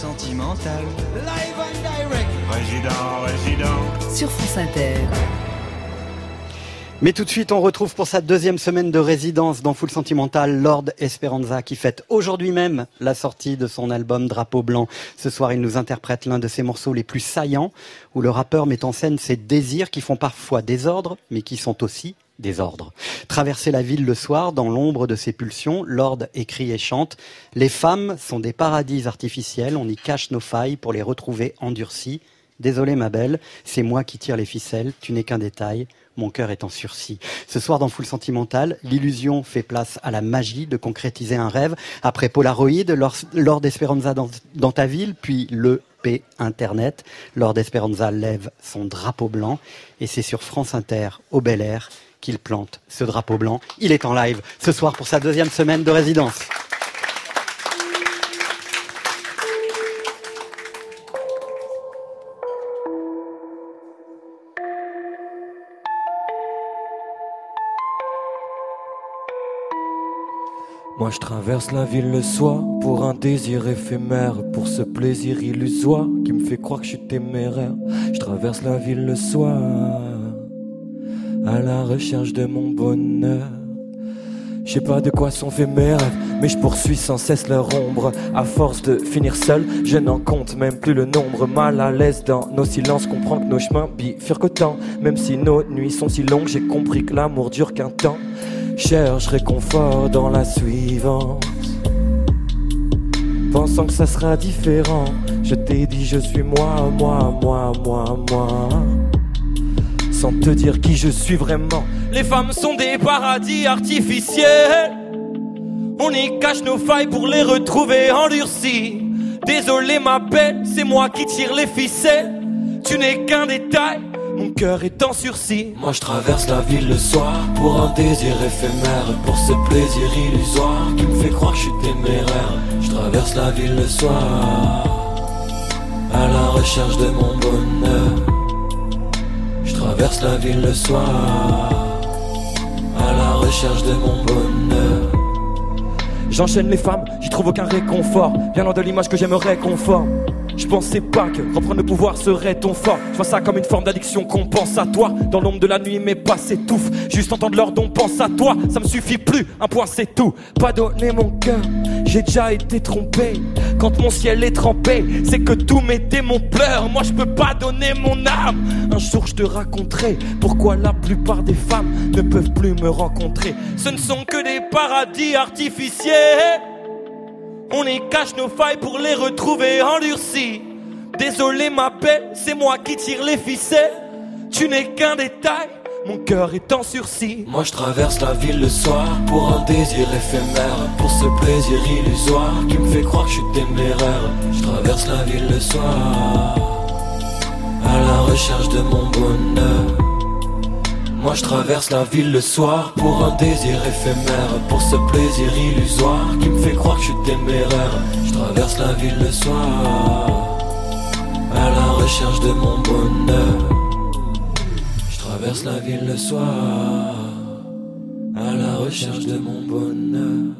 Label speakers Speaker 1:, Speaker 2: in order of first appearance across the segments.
Speaker 1: sentimental. Live and direct. Résident, résident.
Speaker 2: Sur France Inter.
Speaker 3: Mais tout de suite, on retrouve pour sa deuxième semaine de résidence dans Full Sentimental Lord Esperanza qui fête aujourd'hui même la sortie de son album Drapeau Blanc. Ce soir, il nous interprète l'un de ses morceaux les plus saillants où le rappeur met en scène ses désirs qui font parfois désordre mais qui sont aussi désordre. Traverser la ville le soir dans l'ombre de ses pulsions, Lord écrit et chante Les femmes sont des paradis artificiels, on y cache nos failles pour les retrouver endurcies. Désolé ma belle, c'est moi qui tire les ficelles, tu n'es qu'un détail mon cœur est en sursis. Ce soir dans Full Sentimental, l'illusion fait place à la magie de concrétiser un rêve. Après Polaroid, Lord Esperanza dans, dans ta ville, puis le P Internet. Lord Esperanza lève son drapeau blanc et c'est sur France Inter, au Bel Air, qu'il plante ce drapeau blanc. Il est en live ce soir pour sa deuxième semaine de résidence.
Speaker 4: Moi je traverse la ville le soir pour un désir éphémère, pour ce plaisir illusoire qui me fait croire que je suis téméraire. Je traverse la ville le soir à la recherche de mon bonheur. Je sais pas de quoi sont faits mes rêves, mais je poursuis sans cesse leur ombre. À force de finir seul, je n'en compte même plus le nombre. Mal à l'aise dans nos silences, comprends que nos chemins bifurquent autant. Même si nos nuits sont si longues, j'ai compris que l'amour dure qu'un temps. Cherche réconfort dans la suivante. Pensant que ça sera différent, je t'ai dit je suis moi, moi, moi, moi, moi. Sans te dire qui je suis vraiment. Les femmes sont des paradis artificiels. On y cache nos failles pour les retrouver endurcies. Désolé ma belle, c'est moi qui tire les ficelles. Tu n'es qu'un détail mon cœur est en sursis. Moi je traverse la ville le soir pour un désir éphémère, pour ce plaisir illusoire qui me fait croire que je suis téméraire. Je traverse la ville le soir à la recherche de mon bonheur. Traverse la ville le soir à la recherche de mon bonheur. J'enchaîne les femmes, j'y trouve aucun réconfort, bien loin de l'image que j'aimerais conforme. Je pensais pas que reprendre le pouvoir serait ton fort. Je vois ça comme une forme d'addiction qu'on pense à toi. Dans l'ombre de la nuit, mes pas s'étouffent. Juste entendre leur don, pense à toi. Ça me suffit plus, un point c'est tout. Pas donner mon cœur, j'ai déjà été trompé. Quand mon ciel est trempé, c'est que tous mes démons pleurent. Moi je peux pas donner mon âme. Un jour je te raconterai pourquoi la plupart des femmes ne peuvent plus me rencontrer. Ce ne sont que des paradis artificiels. On y cache nos failles pour les retrouver endurcies. Désolé ma belle, c'est moi qui tire les ficelles. Tu n'es qu'un détail, mon cœur est en sursis. Moi je traverse la ville le soir pour un désir éphémère, pour ce plaisir illusoire qui me fait croire que je suis téméraire. Je traverse la ville le soir à la recherche de mon bonheur. Moi je traverse la ville le soir pour un désir éphémère, pour ce plaisir illusoire qui me fait croire que je suis téméraire. Je traverse la ville le soir à la recherche de mon bonheur. Je traverse la ville le soir à la recherche de mon bonheur.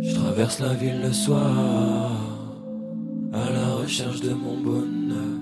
Speaker 4: Je traverse la ville le soir à la recherche de mon bonheur.